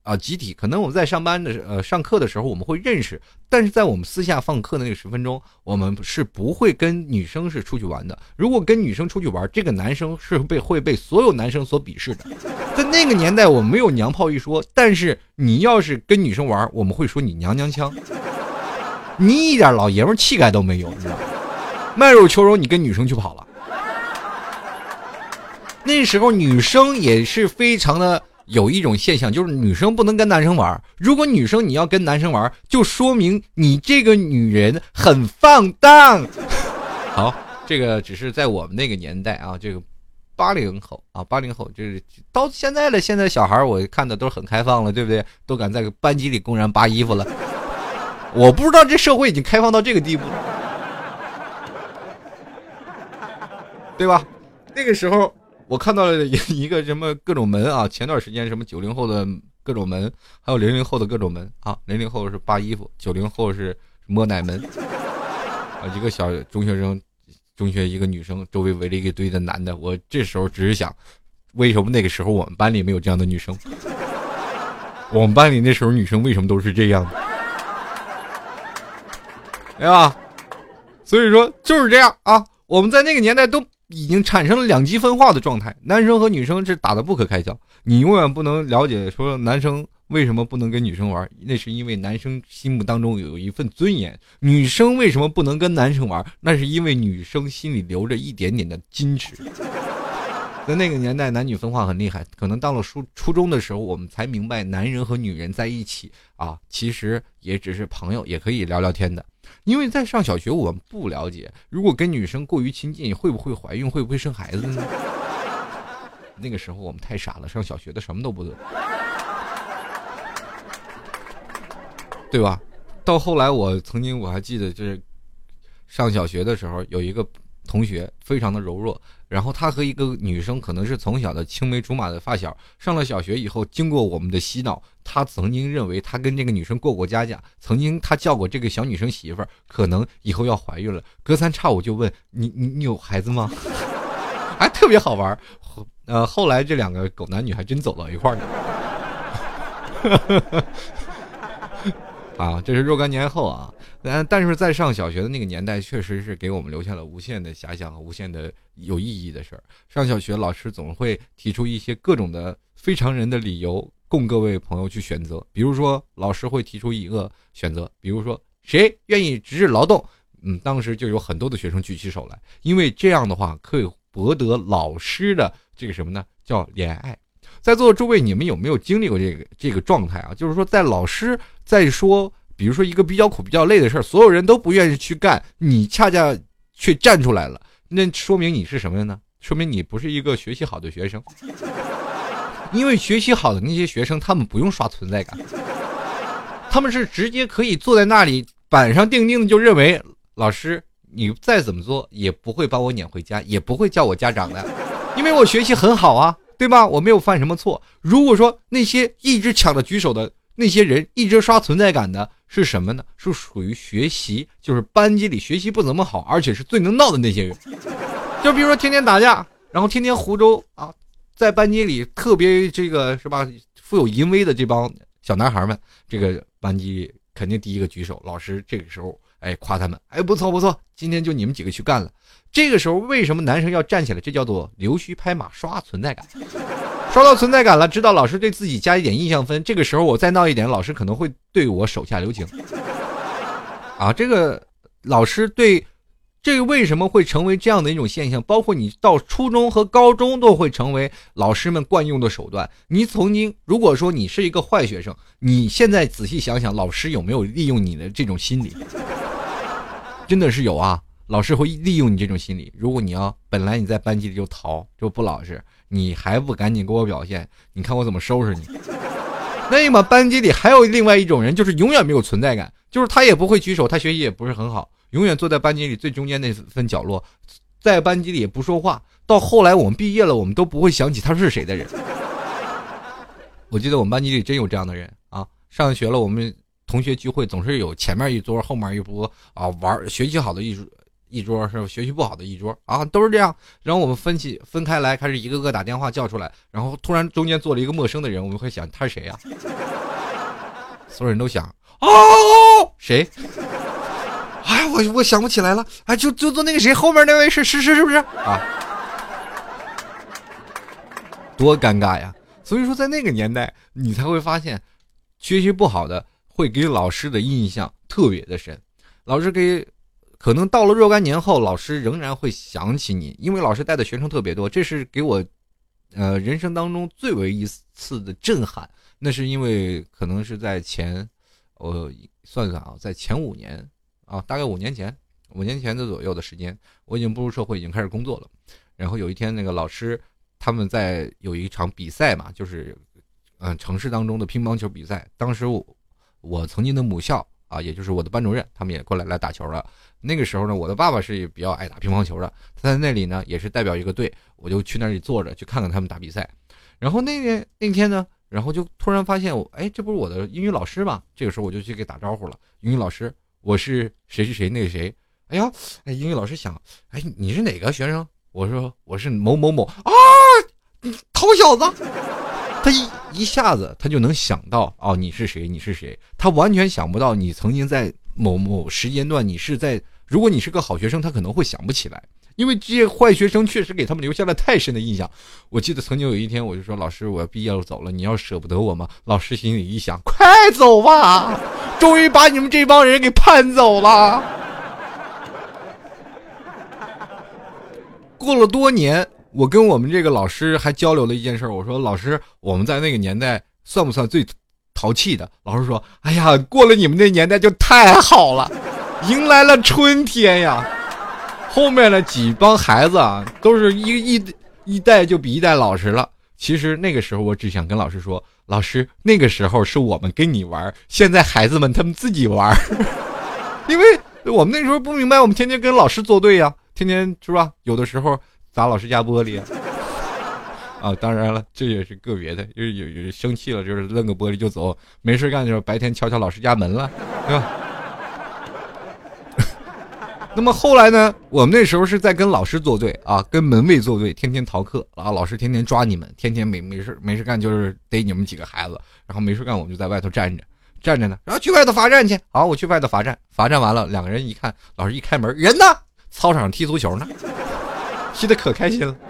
啊，集体可能我们在上班的呃上课的时候我们会认识，但是在我们私下放课的那个十分钟，我们是不会跟女生是出去玩的。如果跟女生出去玩，这个男生是被会被所有男生所鄙视的。在那个年代，我们没有娘炮一说，但是你要是跟女生玩，我们会说你娘娘腔，你一点老爷们气概都没有，你知道吗？卖肉求荣，你跟女生去跑了。那时候女生也是非常的。有一种现象，就是女生不能跟男生玩。如果女生你要跟男生玩，就说明你这个女人很放荡。好，这个只是在我们那个年代啊，这个八零后啊，八零后就是到现在了。现在小孩我看的都很开放了，对不对？都敢在班级里公然扒衣服了。我不知道这社会已经开放到这个地步，对吧？那个时候。我看到了一个什么各种门啊，前段时间什么九零后的各种门，还有零零后的各种门啊，零零后是扒衣服，九零后是摸奶门，啊，一个小中学生，中学一个女生，周围围了一堆的男的，我这时候只是想，为什么那个时候我们班里没有这样的女生？我们班里那时候女生为什么都是这样的？对吧？所以说就是这样啊，我们在那个年代都。已经产生了两极分化的状态，男生和女生是打的不可开交。你永远不能了解说男生为什么不能跟女生玩，那是因为男生心目当中有一份尊严；女生为什么不能跟男生玩，那是因为女生心里留着一点点的矜持。在那个年代，男女分化很厉害，可能到了初初中的时候，我们才明白，男人和女人在一起啊，其实也只是朋友，也可以聊聊天的。因为在上小学，我们不了解，如果跟女生过于亲近，会不会怀孕，会不会生孩子呢？那个时候我们太傻了，上小学的什么都不懂，对吧？到后来，我曾经我还记得，就是上小学的时候，有一个同学非常的柔弱。然后他和一个女生可能是从小的青梅竹马的发小，上了小学以后，经过我们的洗脑，他曾经认为他跟这个女生过过家家，曾经他叫过这个小女生媳妇儿，可能以后要怀孕了，隔三差五就问你你你有孩子吗？还 特别好玩。呃，后来这两个狗男女还真走到一块儿了。啊，这是若干年后啊。但但是在上小学的那个年代，确实是给我们留下了无限的遐想和无限的有意义的事儿。上小学，老师总会提出一些各种的非常人的理由，供各位朋友去选择。比如说，老师会提出一个选择，比如说谁愿意值日劳动？嗯，当时就有很多的学生举起手来，因为这样的话可以博得老师的这个什么呢？叫怜爱。在座的诸位，你们有没有经历过这个这个状态啊？就是说，在老师在说。比如说一个比较苦、比较累的事儿，所有人都不愿意去干，你恰恰却站出来了，那说明你是什么呢？说明你不是一个学习好的学生。因为学习好的那些学生，他们不用刷存在感，他们是直接可以坐在那里板上钉钉的就认为，老师你再怎么做也不会把我撵回家，也不会叫我家长的，因为我学习很好啊，对吧？我没有犯什么错。如果说那些一直抢着举手的那些人，一直刷存在感的。是什么呢？是属于学习，就是班级里学习不怎么好，而且是最能闹的那些人。就比如说天天打架，然后天天胡诌啊，在班级里特别这个是吧，富有淫威的这帮小男孩们，这个班级肯定第一个举手。老师这个时候哎夸他们，哎不错不错，今天就你们几个去干了。这个时候为什么男生要站起来？这叫做溜须拍马，刷存在感。刷到存在感了，知道老师对自己加一点印象分。这个时候我再闹一点，老师可能会对我手下留情。啊，这个老师对这个为什么会成为这样的一种现象？包括你到初中和高中都会成为老师们惯用的手段。你曾经如果说你是一个坏学生，你现在仔细想想，老师有没有利用你的这种心理？真的是有啊，老师会利用你这种心理。如果你要本来你在班级里就逃就不老实。你还不赶紧给我表现？你看我怎么收拾你！那么班级里还有另外一种人，就是永远没有存在感，就是他也不会举手，他学习也不是很好，永远坐在班级里最中间那份角落，在班级里也不说话。到后来我们毕业了，我们都不会想起他是谁的人。我记得我们班级里真有这样的人啊！上学了，我们同学聚会总是有前面一桌，后面一桌啊，玩学习好的一桌一桌，是？学习不好的一桌啊，都是这样。然后我们分起分开来，开始一个个打电话叫出来，然后突然中间坐了一个陌生的人，我们会想他是谁呀？所有人都想哦，谁？哎，我我想不起来了，哎，就就坐那个谁后面那位是是是是不是啊？多尴尬呀！所以说，在那个年代，你才会发现，学习不好的会给老师的印象特别的深。老师给，可能到了若干年后，老师仍然会想起你，因为老师带的学生特别多。这是给我，呃，人生当中最为一次的震撼。那是因为可能是在前，我算算啊，在前五年啊，大概五年前，五年前的左右的时间，我已经步入社会，已经开始工作了。然后有一天，那个老师。他们在有一场比赛嘛，就是，嗯，城市当中的乒乓球比赛。当时我，我曾经的母校啊，也就是我的班主任，他们也过来来打球了。那个时候呢，我的爸爸是比较爱打乒乓球的，他在那里呢也是代表一个队，我就去那里坐着去看看他们打比赛。然后那天那天呢，然后就突然发现我，哎，这不是我的英语老师吗？这个时候我就去给打招呼了，英语老师，我是谁谁谁那个谁。哎呀，哎，英语老师想，哎，你是哪个学生？我说我是某某某啊。你偷小子，他一一下子他就能想到哦，你是谁？你是谁？他完全想不到你曾经在某某时间段，你是在。如果你是个好学生，他可能会想不起来，因为这些坏学生确实给他们留下了太深的印象。我记得曾经有一天，我就说老师，我要毕业了走了，你要舍不得我吗？老师心里一想，快走吧，终于把你们这帮人给盼走了。过了多年。我跟我们这个老师还交流了一件事我说：“老师，我们在那个年代算不算最淘气的？”老师说：“哎呀，过了你们那年代就太好了，迎来了春天呀。”后面的几帮孩子啊，都是一一一代就比一代老实了。其实那个时候，我只想跟老师说：“老师，那个时候是我们跟你玩，现在孩子们他们自己玩，因为我们那时候不明白，我们天天跟老师作对呀，天天是吧？有的时候。”砸老师家玻璃啊！当然了，这也是个别的，就是有有生气了，就是扔个玻璃就走，没事干的时候白天敲敲老师家门了，对吧？那么后来呢？我们那时候是在跟老师作对啊，跟门卫作对，天天逃课啊，老师天天抓你们，天天没没事没事干就是逮你们几个孩子，然后没事干我们就在外头站着站着呢，然后去外头罚站去。好，我去外头罚站，罚站完了，两个人一看，老师一开门，人呢？操场上踢足球呢。踢得可开心了。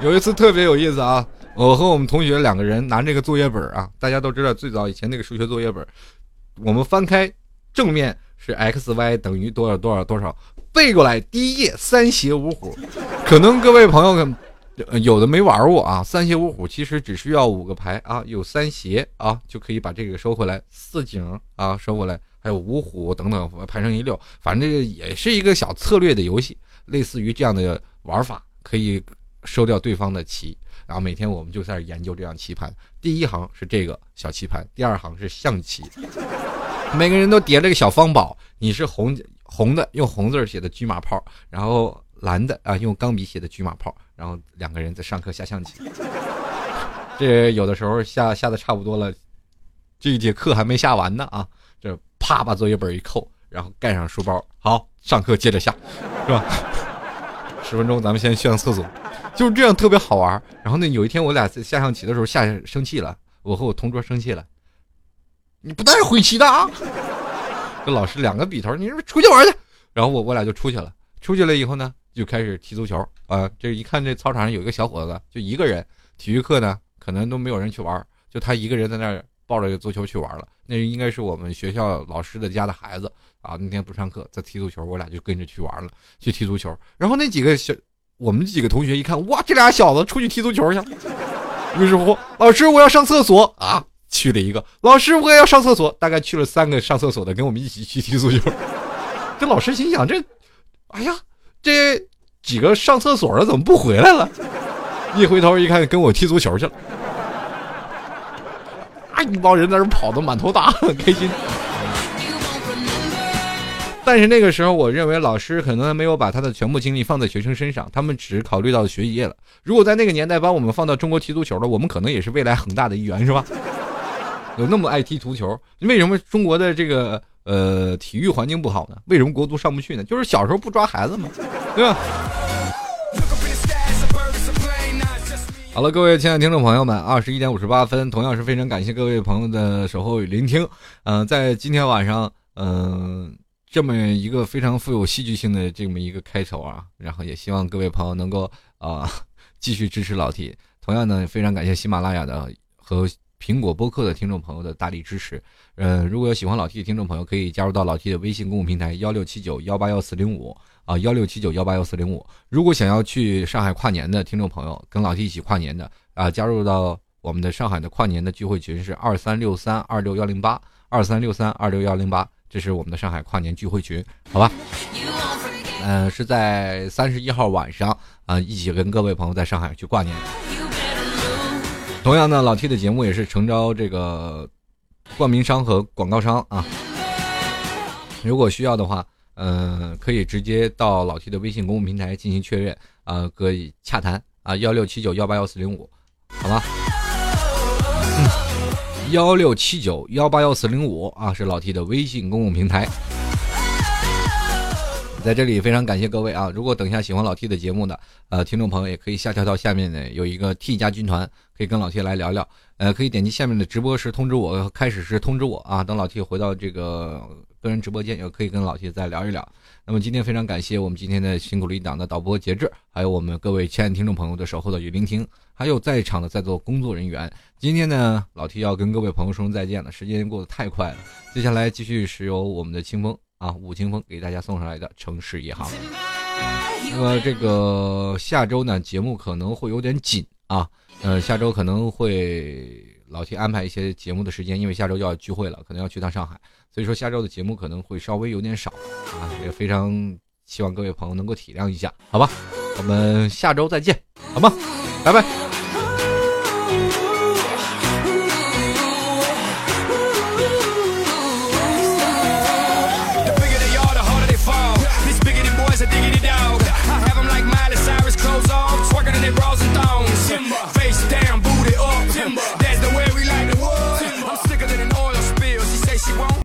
有一次特别有意思啊，我和我们同学两个人拿这个作业本啊，大家都知道最早以前那个数学作业本，我们翻开正面是 x y 等于多少多少多少，背过来第一页三斜五虎，可能各位朋友有的没玩过啊，三斜五虎其实只需要五个牌啊，有三斜啊就可以把这个收回来，四井啊收回来。还有五虎等等排成一溜，反正这个也是一个小策略的游戏，类似于这样的玩法，可以收掉对方的棋。然后每天我们就在研究这样棋盘，第一行是这个小棋盘，第二行是象棋，每个人都叠了个小方宝。你是红红的，用红字写的车马炮，然后蓝的啊用钢笔写的车马炮，然后两个人在上课下象棋。这有的时候下下的差不多了，这一节课还没下完呢啊，这。啪，把作业本一扣，然后盖上书包，好，上课接着下，是吧？十分钟，咱们先去趟厕所，就是这样，特别好玩。然后呢，有一天我俩在下象棋的时候下生气了，我和我同桌生气了，你不带会棋的啊？跟老师两个笔头，你是不是出去玩去。然后我我俩就出去了，出去了以后呢，就开始踢足球啊。这一看这操场上有一个小伙子，就一个人，体育课呢可能都没有人去玩，就他一个人在那儿。抱着个足球去玩了，那应该是我们学校老师的家的孩子啊。那天不上课，在踢足球，我俩就跟着去玩了，去踢足球。然后那几个小，我们几个同学一看，哇，这俩小子出去踢足球去了。于是乎，老师我要上厕所啊，去了一个。老师我也要上厕所，大概去了三个上厕所的，跟我们一起去踢足球。这老师心想，这，哎呀，这几个上厕所的怎么不回来了？一回头一看，跟我踢足球去了。一帮人在那跑的满头大汗，开心。但是那个时候，我认为老师可能没有把他的全部精力放在学生身上，他们只考虑到学业了。如果在那个年代把我们放到中国踢足球了，我们可能也是未来恒大的一员，是吧？有那么爱踢足球，为什么中国的这个呃体育环境不好呢？为什么国足上不去呢？就是小时候不抓孩子嘛，对吧？好了，各位亲爱的听众朋友们，二十一点五十八分，同样是非常感谢各位朋友的守候与聆听。嗯、在今天晚上，嗯、这么一个非常富有戏剧性的这么一个开头啊，然后也希望各位朋友能够啊、继续支持老 T。同样呢，非常感谢喜马拉雅的和苹果播客的听众朋友的大力支持。呃，如果有喜欢老 T 的听众朋友，可以加入到老 T 的微信公共平台幺六七九幺八幺四零五啊，幺六七九幺八幺四零五。如果想要去上海跨年的听众朋友，跟老 T 一起跨年的啊，加入到我们的上海的跨年的聚会群是二三六三二六幺零八二三六三二六幺零八，这是我们的上海跨年聚会群，好吧？嗯、是在三十一号晚上啊、一起跟各位朋友在上海去跨年。同样呢，老 T 的节目也是诚招这个冠名商和广告商啊。如果需要的话，嗯、可以直接到老 T 的微信公共平台进行确认啊，可以洽谈啊，幺六七九幺八幺四零五，好吧？幺六七九幺八幺四零五啊，是老 T 的微信公共平台。在这里非常感谢各位啊！如果等一下喜欢老 T 的节目的呃听众朋友，也可以下跳到下面呢有一个 T 加军团，可以跟老 T 来聊聊。呃，可以点击下面的直播时通知我，开始时通知我啊。等老 T 回到这个个人直播间，也可以跟老 T 再聊一聊。那么今天非常感谢我们今天的辛苦了一档的导播节制，还有我们各位亲爱的听众朋友的守候的与聆听，还有在场的在座工作人员。今天呢，老 T 要跟各位朋友说声再见了，时间过得太快了。接下来继续是由我们的清风啊，武清风给大家送上来的《城市夜航》。那么这个下周呢，节目可能会有点紧啊，呃，下周可能会老提安排一些节目的时间，因为下周就要聚会了，可能要去趟上海，所以说下周的节目可能会稍微有点少啊，也非常希望各位朋友能够体谅一下，好吧？我们下周再见，好吗？拜拜。